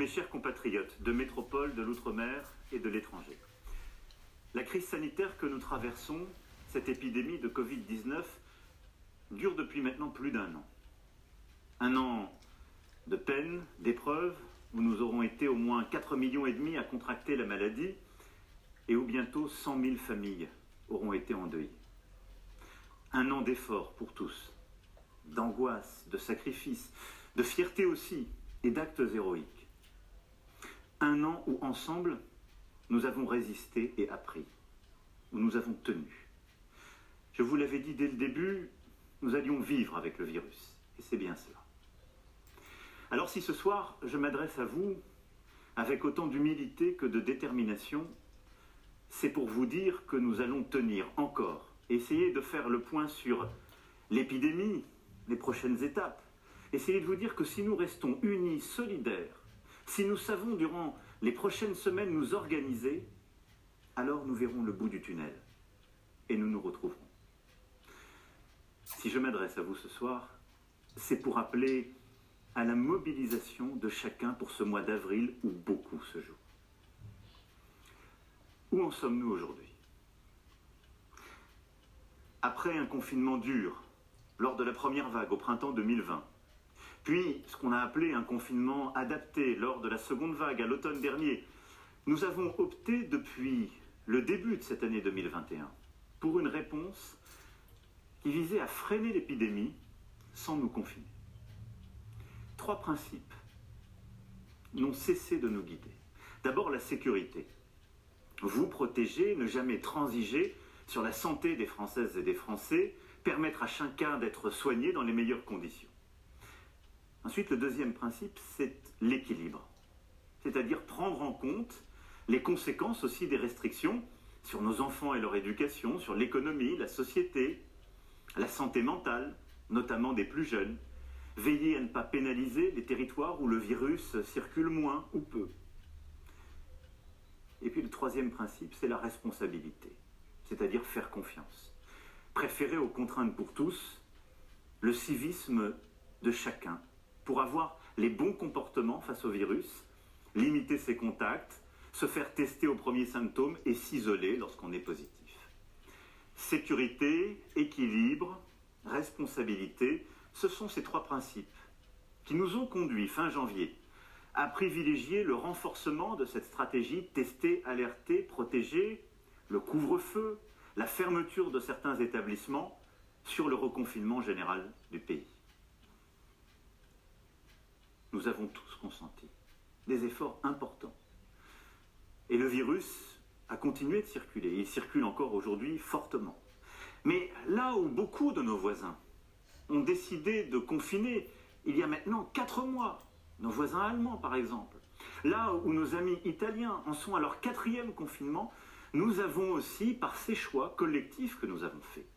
Mes chers compatriotes de métropole, de l'outre-mer et de l'étranger, la crise sanitaire que nous traversons, cette épidémie de Covid-19, dure depuis maintenant plus d'un an. Un an de peine, d'épreuves, où nous aurons été au moins 4 millions et demi à contracter la maladie et où bientôt 100 000 familles auront été endeuillées. Un an d'efforts pour tous, d'angoisse, de sacrifice, de fierté aussi et d'actes héroïques. Un an où ensemble, nous avons résisté et appris, où nous avons tenu. Je vous l'avais dit dès le début, nous allions vivre avec le virus, et c'est bien cela. Alors si ce soir je m'adresse à vous avec autant d'humilité que de détermination, c'est pour vous dire que nous allons tenir encore, essayer de faire le point sur l'épidémie, les prochaines étapes, essayer de vous dire que si nous restons unis, solidaires, si nous savons durant les prochaines semaines nous organiser, alors nous verrons le bout du tunnel et nous nous retrouverons. Si je m'adresse à vous ce soir, c'est pour appeler à la mobilisation de chacun pour ce mois d'avril où beaucoup se joue. Où en sommes-nous aujourd'hui? Après un confinement dur, lors de la première vague au printemps 2020, puis ce qu'on a appelé un confinement adapté lors de la seconde vague à l'automne dernier, nous avons opté depuis le début de cette année 2021 pour une réponse qui visait à freiner l'épidémie sans nous confiner trois principes n'ont cessé de nous guider. D'abord la sécurité. Vous protéger, ne jamais transiger sur la santé des Françaises et des Français, permettre à chacun d'être soigné dans les meilleures conditions. Ensuite, le deuxième principe, c'est l'équilibre. C'est-à-dire prendre en compte les conséquences aussi des restrictions sur nos enfants et leur éducation, sur l'économie, la société, la santé mentale, notamment des plus jeunes, Veiller à ne pas pénaliser les territoires où le virus circule moins ou peu. Et puis le troisième principe, c'est la responsabilité, c'est-à-dire faire confiance. Préférer aux contraintes pour tous le civisme de chacun pour avoir les bons comportements face au virus, limiter ses contacts, se faire tester aux premiers symptômes et s'isoler lorsqu'on est positif. Sécurité, équilibre, responsabilité, ce sont ces trois principes qui nous ont conduits fin janvier à privilégier le renforcement de cette stratégie tester, alerter, protéger, le couvre-feu, la fermeture de certains établissements sur le reconfinement général du pays. Nous avons tous consenti des efforts importants. Et le virus a continué de circuler. Il circule encore aujourd'hui fortement. Mais là où beaucoup de nos voisins ont décidé de confiner il y a maintenant quatre mois, nos voisins allemands par exemple. Là où nos amis italiens en sont à leur quatrième confinement, nous avons aussi, par ces choix collectifs que nous avons faits,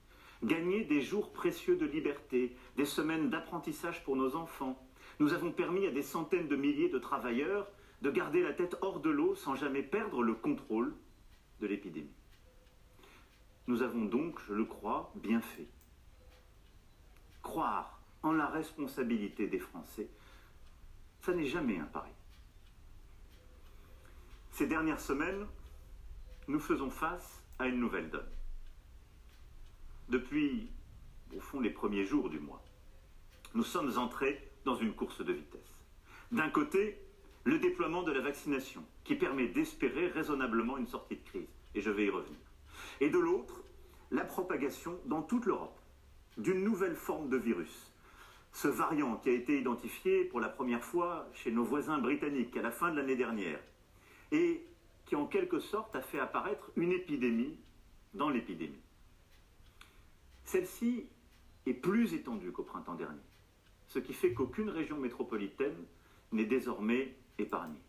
gagné des jours précieux de liberté, des semaines d'apprentissage pour nos enfants. Nous avons permis à des centaines de milliers de travailleurs de garder la tête hors de l'eau sans jamais perdre le contrôle de l'épidémie. Nous avons donc, je le crois, bien fait croire en la responsabilité des Français, ça n'est jamais un pari. Ces dernières semaines, nous faisons face à une nouvelle donne. Depuis, au fond, les premiers jours du mois, nous sommes entrés dans une course de vitesse. D'un côté, le déploiement de la vaccination, qui permet d'espérer raisonnablement une sortie de crise, et je vais y revenir. Et de l'autre, la propagation dans toute l'Europe d'une nouvelle forme de virus. Ce variant qui a été identifié pour la première fois chez nos voisins britanniques à la fin de l'année dernière et qui en quelque sorte a fait apparaître une épidémie dans l'épidémie. Celle-ci est plus étendue qu'au printemps dernier, ce qui fait qu'aucune région métropolitaine n'est désormais épargnée.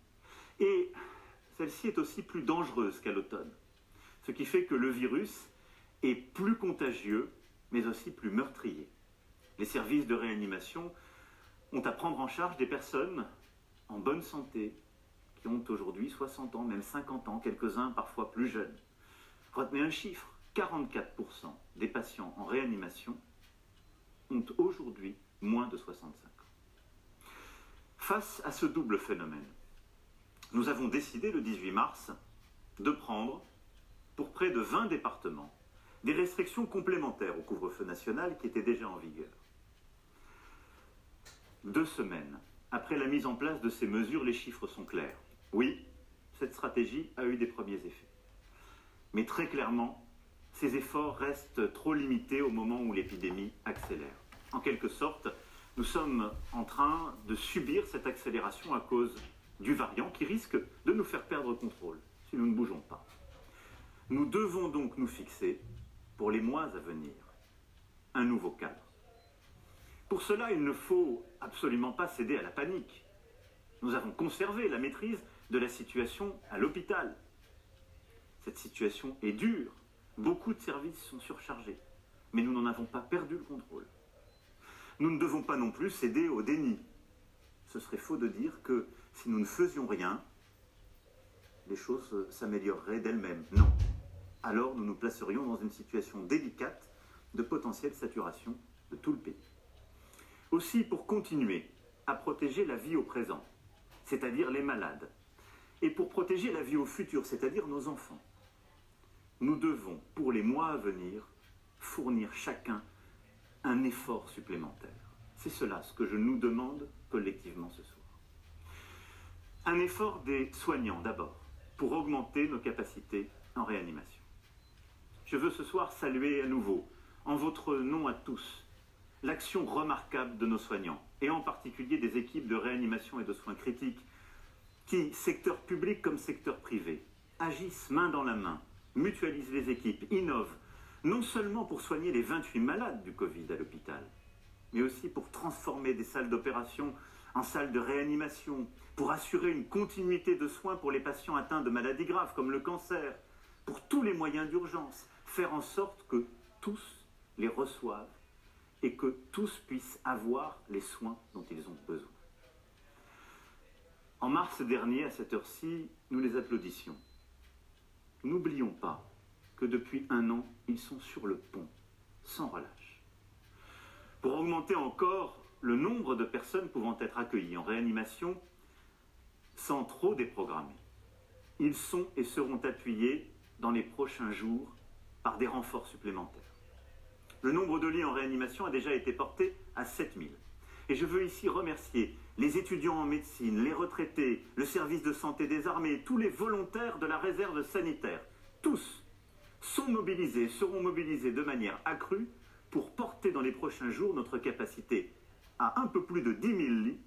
Et celle-ci est aussi plus dangereuse qu'à l'automne, ce qui fait que le virus est plus contagieux mais aussi plus meurtrier. Les services de réanimation ont à prendre en charge des personnes en bonne santé, qui ont aujourd'hui 60 ans, même 50 ans, quelques-uns parfois plus jeunes. Retenez un chiffre, 44% des patients en réanimation ont aujourd'hui moins de 65 ans. Face à ce double phénomène, nous avons décidé le 18 mars de prendre, pour près de 20 départements, des restrictions complémentaires au couvre-feu national qui était déjà en vigueur. Deux semaines après la mise en place de ces mesures, les chiffres sont clairs. Oui, cette stratégie a eu des premiers effets. Mais très clairement, ces efforts restent trop limités au moment où l'épidémie accélère. En quelque sorte, nous sommes en train de subir cette accélération à cause du variant qui risque de nous faire perdre contrôle si nous ne bougeons pas. Nous devons donc nous fixer, pour les mois à venir, un nouveau cadre. Pour cela, il ne faut absolument pas céder à la panique. Nous avons conservé la maîtrise de la situation à l'hôpital. Cette situation est dure. Beaucoup de services sont surchargés. Mais nous n'en avons pas perdu le contrôle. Nous ne devons pas non plus céder au déni. Ce serait faux de dire que si nous ne faisions rien, les choses s'amélioreraient d'elles-mêmes. Non. Alors nous nous placerions dans une situation délicate de potentielle saturation de tout le pays. Aussi pour continuer à protéger la vie au présent, c'est-à-dire les malades, et pour protéger la vie au futur, c'est-à-dire nos enfants, nous devons, pour les mois à venir, fournir chacun un effort supplémentaire. C'est cela ce que je nous demande collectivement ce soir. Un effort des soignants d'abord, pour augmenter nos capacités en réanimation. Je veux ce soir saluer à nouveau, en votre nom à tous, l'action remarquable de nos soignants, et en particulier des équipes de réanimation et de soins critiques, qui, secteur public comme secteur privé, agissent main dans la main, mutualisent les équipes, innovent, non seulement pour soigner les 28 malades du Covid à l'hôpital, mais aussi pour transformer des salles d'opération en salles de réanimation, pour assurer une continuité de soins pour les patients atteints de maladies graves comme le cancer, pour tous les moyens d'urgence, faire en sorte que tous les reçoivent et que tous puissent avoir les soins dont ils ont besoin. En mars dernier, à cette heure-ci, nous les applaudissions. N'oublions pas que depuis un an, ils sont sur le pont, sans relâche. Pour augmenter encore le nombre de personnes pouvant être accueillies en réanimation sans trop déprogrammer, ils sont et seront appuyés dans les prochains jours par des renforts supplémentaires. Le nombre de lits en réanimation a déjà été porté à 7000. Et je veux ici remercier les étudiants en médecine, les retraités, le service de santé des armées, tous les volontaires de la réserve sanitaire. Tous sont mobilisés, seront mobilisés de manière accrue pour porter dans les prochains jours notre capacité à un peu plus de 10 000 lits,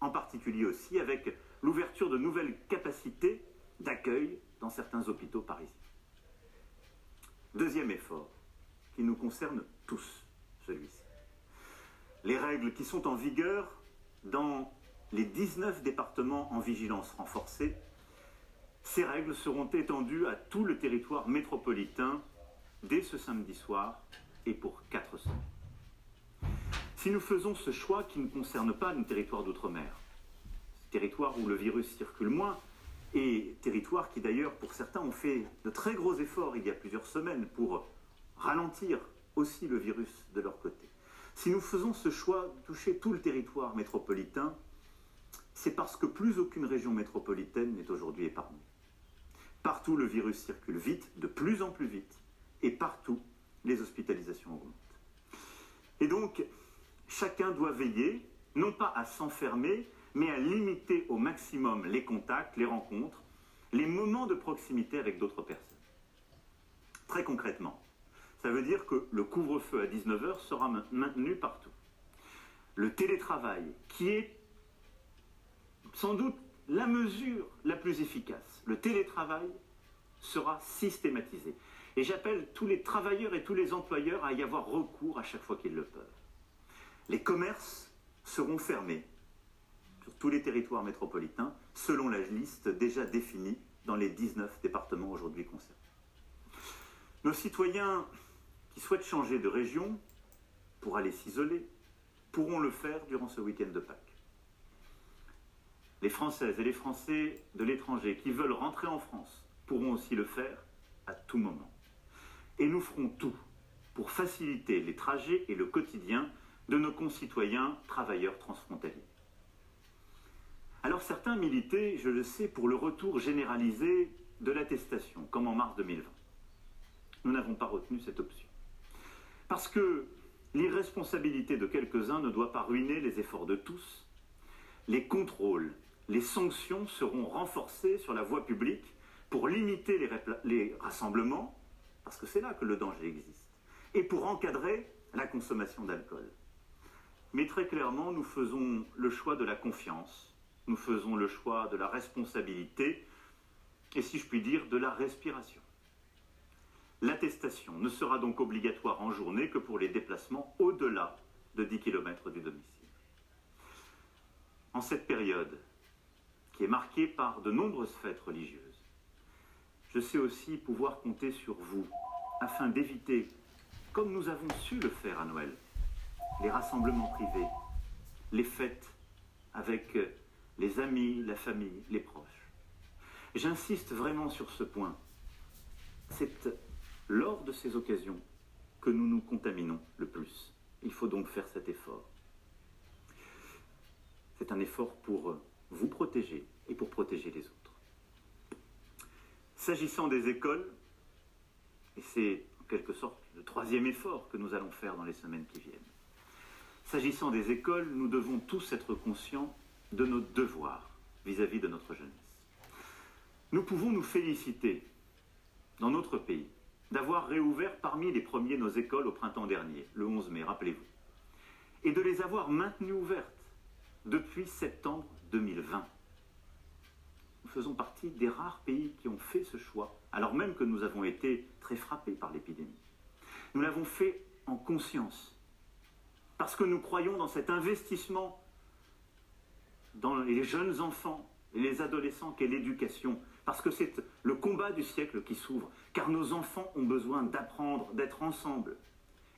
en particulier aussi avec l'ouverture de nouvelles capacités d'accueil dans certains hôpitaux parisiens. Deuxième effort, qui nous concerne tous, celui-ci. Les règles qui sont en vigueur dans les 19 départements en vigilance renforcée, ces règles seront étendues à tout le territoire métropolitain dès ce samedi soir et pour quatre semaines. Si nous faisons ce choix qui ne concerne pas nos territoires d'outre-mer, territoire où le virus circule moins, et territoire qui d'ailleurs pour certains ont fait de très gros efforts il y a plusieurs semaines pour ralentir aussi le virus de leur côté. Si nous faisons ce choix de toucher tout le territoire métropolitain, c'est parce que plus aucune région métropolitaine n'est aujourd'hui épargnée. Partout, le virus circule vite, de plus en plus vite, et partout, les hospitalisations augmentent. Et donc, chacun doit veiller, non pas à s'enfermer, mais à limiter au maximum les contacts, les rencontres, les moments de proximité avec d'autres personnes. Très concrètement, ça veut dire que le couvre-feu à 19h sera maintenu partout. Le télétravail, qui est sans doute la mesure la plus efficace, le télétravail sera systématisé. Et j'appelle tous les travailleurs et tous les employeurs à y avoir recours à chaque fois qu'ils le peuvent. Les commerces seront fermés sur tous les territoires métropolitains, selon la liste déjà définie dans les 19 départements aujourd'hui concernés. Nos citoyens qui souhaitent changer de région pour aller s'isoler pourront le faire durant ce week-end de Pâques. Les Françaises et les Français de l'étranger qui veulent rentrer en France pourront aussi le faire à tout moment. Et nous ferons tout pour faciliter les trajets et le quotidien de nos concitoyens travailleurs transfrontaliers. Alors certains militaient, je le sais, pour le retour généralisé de l'attestation, comme en mars 2020. Nous n'avons pas retenu cette option. Parce que l'irresponsabilité de quelques-uns ne doit pas ruiner les efforts de tous. Les contrôles, les sanctions seront renforcées sur la voie publique pour limiter les, rassemblements, parce que c'est là que le danger existe, et pour encadrer la consommation d'alcool. Mais très clairement, nous faisons le choix de la confiance, nous faisons le choix de la responsabilité, et si je puis dire, de la respiration. L'attestation ne sera donc obligatoire en journée que pour les déplacements au-delà de 10 km du domicile. En cette période, qui est marquée par de nombreuses fêtes religieuses, je sais aussi pouvoir compter sur vous afin d'éviter, comme nous avons su le faire à Noël, les rassemblements privés, les fêtes avec les amis, la famille, les proches. J'insiste vraiment sur ce point. C'est lors de ces occasions que nous nous contaminons le plus. Il faut donc faire cet effort. C'est un effort pour vous protéger et pour protéger les autres. S'agissant des écoles, et c'est en quelque sorte le troisième effort que nous allons faire dans les semaines qui viennent, s'agissant des écoles, nous devons tous être conscients de nos devoirs vis-à-vis de notre jeunesse. Nous pouvons nous féliciter, dans notre pays, d'avoir réouvert parmi les premiers nos écoles au printemps dernier, le 11 mai, rappelez-vous, et de les avoir maintenues ouvertes depuis septembre 2020. Nous faisons partie des rares pays qui ont fait ce choix, alors même que nous avons été très frappés par l'épidémie. Nous l'avons fait en conscience, parce que nous croyons dans cet investissement dans les jeunes enfants et les adolescents qu'est l'éducation, parce que c'est le combat du siècle qui s'ouvre, car nos enfants ont besoin d'apprendre, d'être ensemble.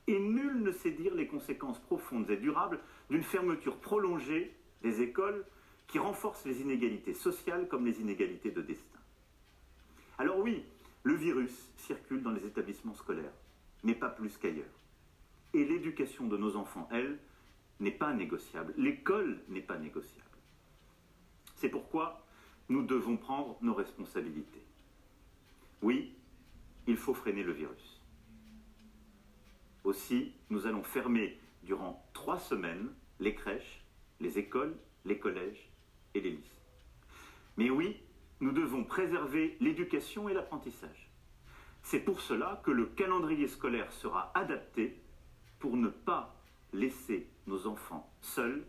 Et nul ne sait dire les conséquences profondes et durables d'une fermeture prolongée des écoles qui renforce les inégalités sociales comme les inégalités de destin. Alors oui, le virus circule dans les établissements scolaires, mais pas plus qu'ailleurs. Et l'éducation de nos enfants, elle, n'est pas négociable. L'école n'est pas négociable. C'est pourquoi nous devons prendre nos responsabilités. Oui, il faut freiner le virus. Aussi, nous allons fermer durant trois semaines les crèches, les écoles, les collèges les. Mais oui, nous devons préserver l'éducation et l'apprentissage. C'est pour cela que le calendrier scolaire sera adapté pour ne pas laisser nos enfants seuls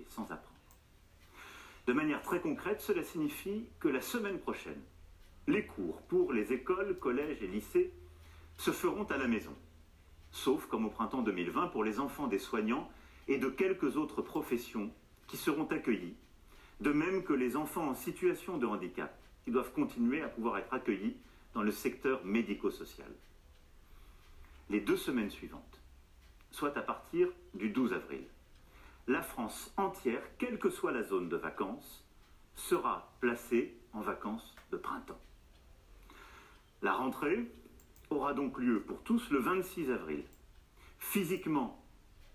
et sans apprendre. De manière très concrète, cela signifie que la semaine prochaine, les cours pour les écoles, collèges et lycées se feront à la maison, sauf comme au printemps 2020 pour les enfants des soignants et de quelques autres professions qui seront accueillis, de même que les enfants en situation de handicap qui doivent continuer à pouvoir être accueillis dans le secteur médico-social. Les deux semaines suivantes, soit à partir du 12 avril, la France entière, quelle que soit la zone de vacances, sera placée en vacances de printemps. La rentrée aura donc lieu pour tous le 26 avril, physiquement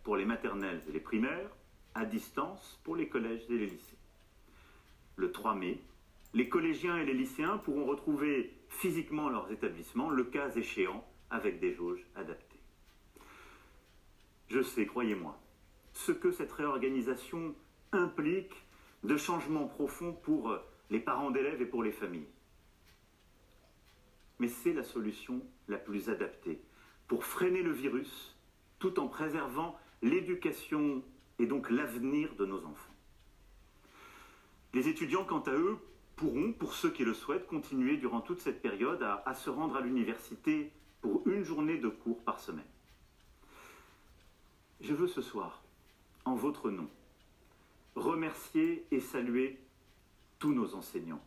pour les maternelles et les primaires, à distance pour les collèges et les lycées. Le 3 mai, les collégiens et les lycéens pourront retrouver physiquement leurs établissements, le cas échéant, avec des jauges adaptées. Je sais, croyez-moi, ce que cette réorganisation implique de changements profonds pour euh, les parents d'élèves et pour les familles. Mais c'est la solution la plus adaptée pour freiner le virus tout en préservant l'éducation et donc l'avenir de nos enfants. Les étudiants, quant à eux, pourront, pour ceux qui le souhaitent, continuer durant toute cette période à, se rendre à l'université pour une journée de cours par semaine. Je veux ce soir en votre nom, remercier et saluer tous nos enseignants.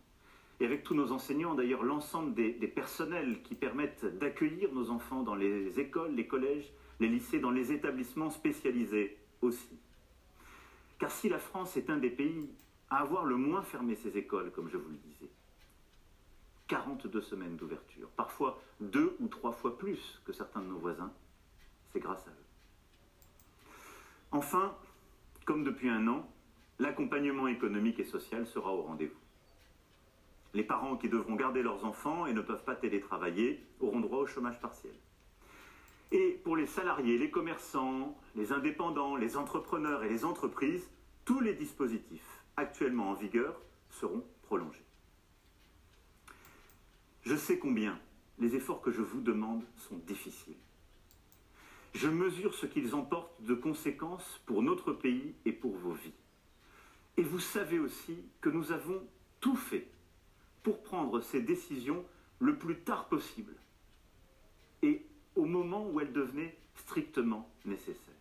Et avec tous nos enseignants, d'ailleurs, l'ensemble des, personnels qui permettent d'accueillir nos enfants dans les écoles, les collèges, les lycées, dans les établissements spécialisés aussi. Car si la France est un des pays à avoir le moins fermé ses écoles, comme je vous le disais, 42 semaines d'ouverture, parfois deux ou trois fois plus que certains de nos voisins, c'est grâce à eux. Enfin, comme depuis un an, l'accompagnement économique et social sera au rendez-vous. Les parents qui devront garder leurs enfants et ne peuvent pas télétravailler auront droit au chômage partiel. Et pour les salariés, les commerçants, les indépendants, les entrepreneurs et les entreprises, tous les dispositifs actuellement en vigueur seront prolongés. Je sais combien les efforts que je vous demande sont difficiles. Je mesure ce qu'ils emportent de conséquences pour notre pays et pour vos vies. Et vous savez aussi que nous avons tout fait pour prendre ces décisions le plus tard possible et au moment où elles devenaient strictement nécessaires.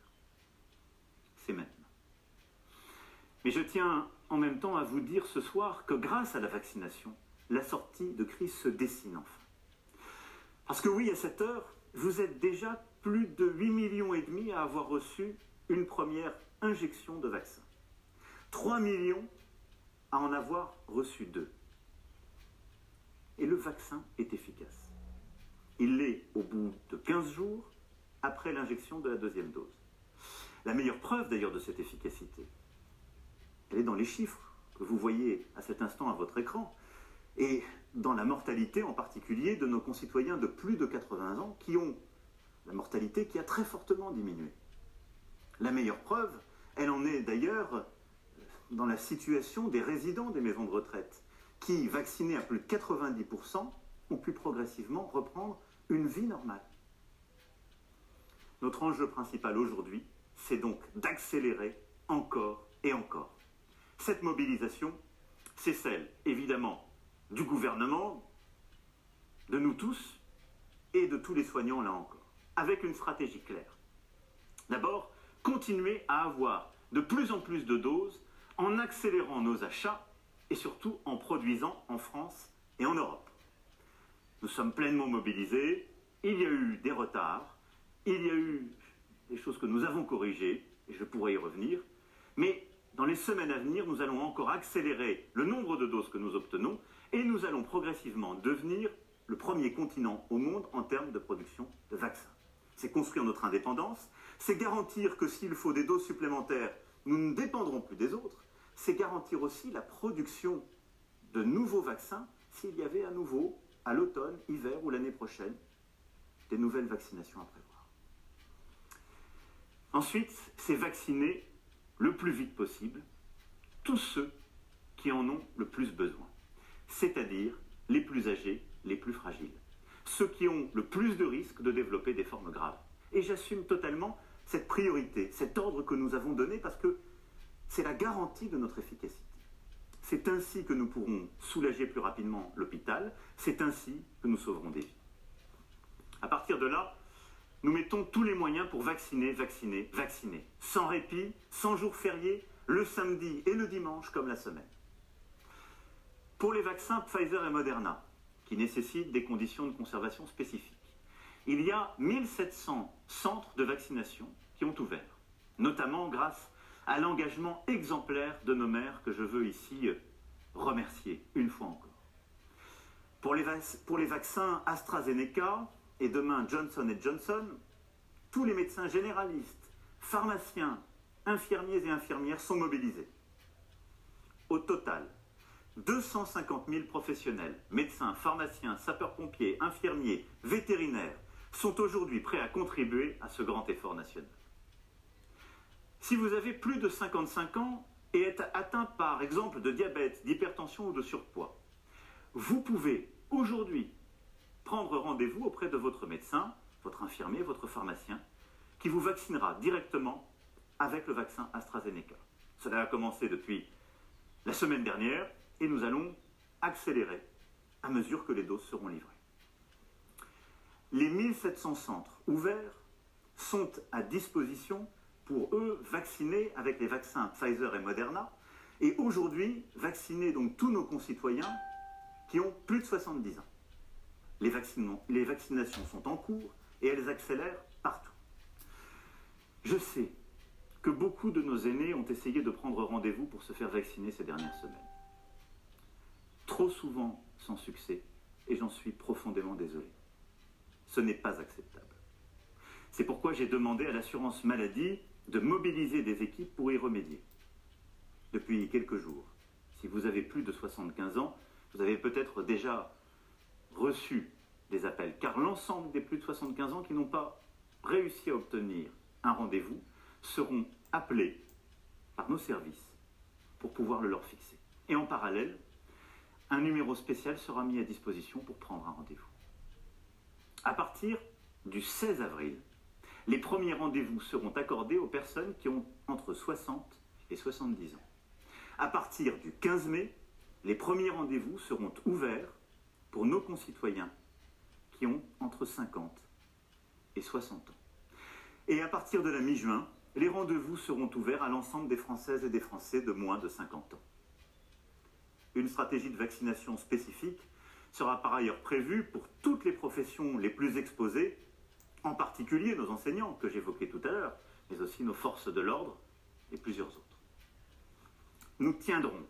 C'est maintenant. Mais je tiens en même temps à vous dire ce soir que grâce à la vaccination, la sortie de crise se dessine enfin. Parce que oui, à cette heure, vous êtes déjà plus de 8 millions et demi à avoir reçu une première injection de vaccin. 3 millions à en avoir reçu deux. Et le vaccin est efficace. Il l'est au bout de 15 jours après l'injection de la deuxième dose. La meilleure preuve d'ailleurs de cette efficacité, elle est dans les chiffres que vous voyez à cet instant à votre écran et dans la mortalité en particulier de nos concitoyens de plus de 80 ans qui ont la mortalité qui a très fortement diminué. La meilleure preuve, elle en est d'ailleurs dans la situation des résidents des maisons de retraite qui, vaccinés à plus de 90%, ont pu progressivement reprendre une vie normale. Notre enjeu principal aujourd'hui, c'est donc d'accélérer encore et encore. Cette mobilisation, c'est celle, évidemment, du gouvernement, de nous tous et de tous les soignants, là encore, avec une stratégie claire. D'abord, continuer à avoir de plus en plus de doses en accélérant nos achats et surtout en produisant en France et en Europe. Nous sommes pleinement mobilisés, il y a eu des retards, il y a eu des choses que nous avons corrigées, et je pourrais y revenir, mais dans les semaines à venir, nous allons encore accélérer le nombre de doses que nous obtenons et nous allons progressivement devenir le premier continent au monde en termes de production de vaccins. C'est construire notre indépendance, c'est garantir que s'il faut des doses supplémentaires, nous ne dépendrons plus des autres, c'est garantir aussi la production de nouveaux vaccins s'il y avait à nouveau, à l'automne, hiver ou l'année prochaine, des nouvelles vaccinations à prévoir. Ensuite, c'est vacciner le plus vite possible tous ceux qui en ont le plus besoin, c'est-à-dire les plus âgés, les plus fragiles, ceux qui ont le plus de risques de développer des formes graves. Et j'assume totalement cette priorité, cet ordre que nous avons donné parce que c'est la garantie de notre efficacité. C'est ainsi que nous pourrons soulager plus rapidement l'hôpital, c'est ainsi que nous sauverons des vies. À partir de là, nous mettons tous les moyens pour vacciner, vacciner, vacciner, sans répit, sans jours fériés, le samedi et le dimanche comme la semaine. Pour les vaccins Pfizer et Moderna, qui nécessitent des conditions de conservation spécifiques, il y a 1700 centres de vaccination qui ont ouvert, notamment grâce à l'engagement exemplaire de nos maires que je veux ici remercier une fois encore. Pour les vaccins AstraZeneca, et demain Johnson Johnson, tous les médecins généralistes, pharmaciens, infirmiers et infirmières sont mobilisés. Au total, 250 000 professionnels, médecins, pharmaciens, sapeurs-pompiers, infirmiers, vétérinaires, sont aujourd'hui prêts à contribuer à ce grand effort national. Si vous avez plus de 55 ans et êtes atteint par exemple de diabète, d'hypertension ou de surpoids, vous pouvez aujourd'hui prendre rendez-vous auprès de votre médecin, votre infirmier, votre pharmacien, qui vous vaccinera directement avec le vaccin AstraZeneca. Cela a commencé depuis la semaine dernière et nous allons accélérer à mesure que les doses seront livrées. Les 1700 centres ouverts sont à disposition pour eux vacciner avec les vaccins Pfizer et Moderna et aujourd'hui vacciner donc tous nos concitoyens qui ont plus de 70 ans. Les, vaccinations sont en cours et elles accélèrent partout. Je sais que beaucoup de nos aînés ont essayé de prendre rendez-vous pour se faire vacciner ces dernières semaines. Trop souvent sans succès, et j'en suis profondément désolé. Ce n'est pas acceptable. C'est pourquoi j'ai demandé à l'assurance maladie de mobiliser des équipes pour y remédier. depuis quelques jours. Si vous avez plus de 75 ans, vous avez peut-être déjà reçu des appels, car l'ensemble des plus de 75 ans qui n'ont pas réussi à obtenir un rendez-vous seront appelés par nos services pour pouvoir le leur fixer. Et en parallèle, un numéro spécial sera mis à disposition pour prendre un rendez-vous. À partir du 16 avril, les premiers rendez-vous seront accordés aux personnes qui ont entre 60 et 70 ans. À partir du 15 mai, les premiers rendez-vous seront ouverts pour nos concitoyens qui ont entre 50 et 60 ans. Et à partir de la mi-juin, les rendez-vous seront ouverts à l'ensemble des Françaises et des Français de moins de 50 ans. Une stratégie de vaccination spécifique sera par ailleurs prévue pour toutes les professions les plus exposées, en particulier nos enseignants que j'évoquais tout à l'heure, mais aussi nos forces de l'ordre et plusieurs autres. Nous tiendrons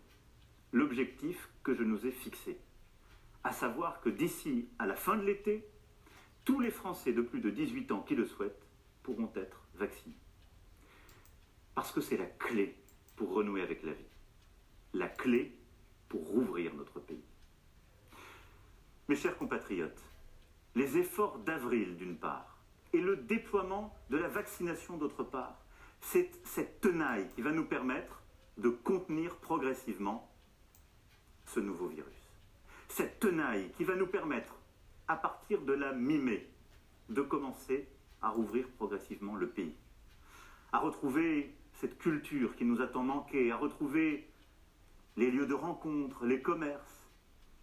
l'objectif que je nous ai fixé, à savoir que d'ici à la fin de l'été, tous les Français de plus de 18 ans qui le souhaitent pourront être vaccinés. Parce que c'est la clé pour renouer avec la vie. La clé pour rouvrir notre pays. Mes chers compatriotes, les efforts d'avril d'une part et le déploiement de la vaccination d'autre part, c'est cette tenaille qui va nous permettre de contenir progressivement ce nouveau virus. Cette tenaille qui va nous permettre, à partir de la mi-mai, de commencer à rouvrir progressivement le pays, à retrouver cette culture qui nous a tant manqué, à retrouver les lieux de rencontre, les commerces,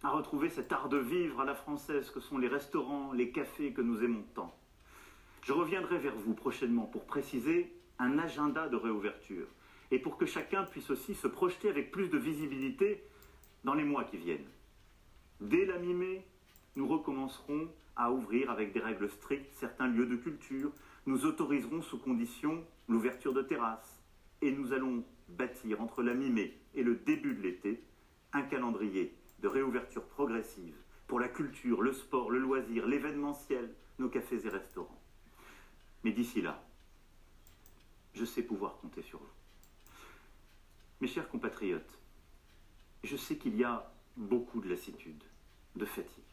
à retrouver cet art de vivre à la française que sont les restaurants, les cafés que nous aimons tant. Je reviendrai vers vous prochainement pour préciser un agenda de réouverture et pour que chacun puisse aussi se projeter avec plus de visibilité dans les mois qui viennent. Dès la mi-mai, nous recommencerons à ouvrir avec des règles strictes certains lieux de culture, nous autoriserons sous condition l'ouverture de terrasses et nous allons bâtir entre la mi-mai et le début de l'été un calendrier de réouverture progressive pour la culture, le sport, le loisir, l'événementiel, nos cafés et restaurants. Mais d'ici là, je sais pouvoir compter sur vous. Mes chers compatriotes, je sais qu'il y a beaucoup de lassitude, de fatigue.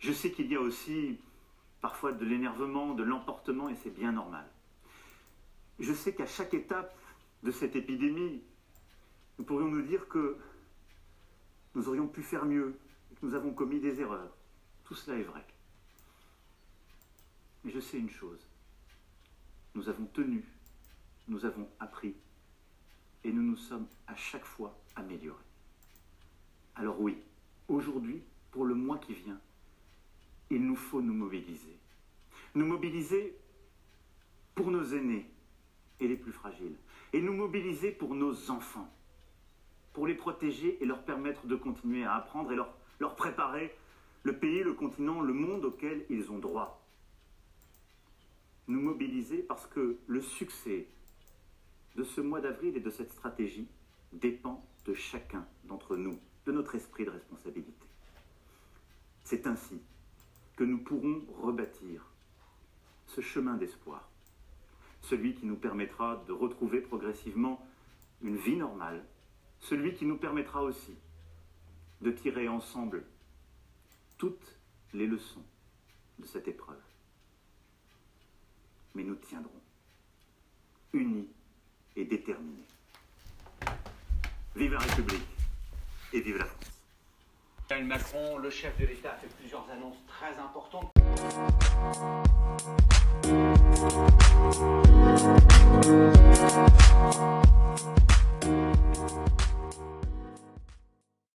Je sais qu'il y a aussi parfois de l'énervement, de l'emportement, et c'est bien normal. Je sais qu'à chaque étape de cette épidémie, nous pourrions nous dire que nous aurions pu faire mieux, que nous avons commis des erreurs. Tout cela est vrai. Mais je sais une chose, nous avons tenu, nous avons appris, et nous nous sommes à chaque fois améliorés. Alors oui, aujourd'hui, pour le mois qui vient, il nous faut nous mobiliser. Nous mobiliser pour nos aînés et les plus fragiles, et nous mobiliser pour nos enfants, pour les protéger et leur permettre de continuer à apprendre et leur, préparer le pays, le continent, le monde auquel ils ont droit. Nous mobiliser parce que le succès de ce mois d'avril et de cette stratégie dépend de chacun d'entre nous, esprit de responsabilité. C'est ainsi que nous pourrons rebâtir ce chemin d'espoir, celui qui nous permettra de retrouver progressivement une vie normale, celui qui nous permettra aussi de tirer ensemble toutes les leçons de cette épreuve. Mais nous tiendrons, unis et déterminés. Vive la République et vive la France. Macron, le chef de l'État, a fait plusieurs annonces très importantes.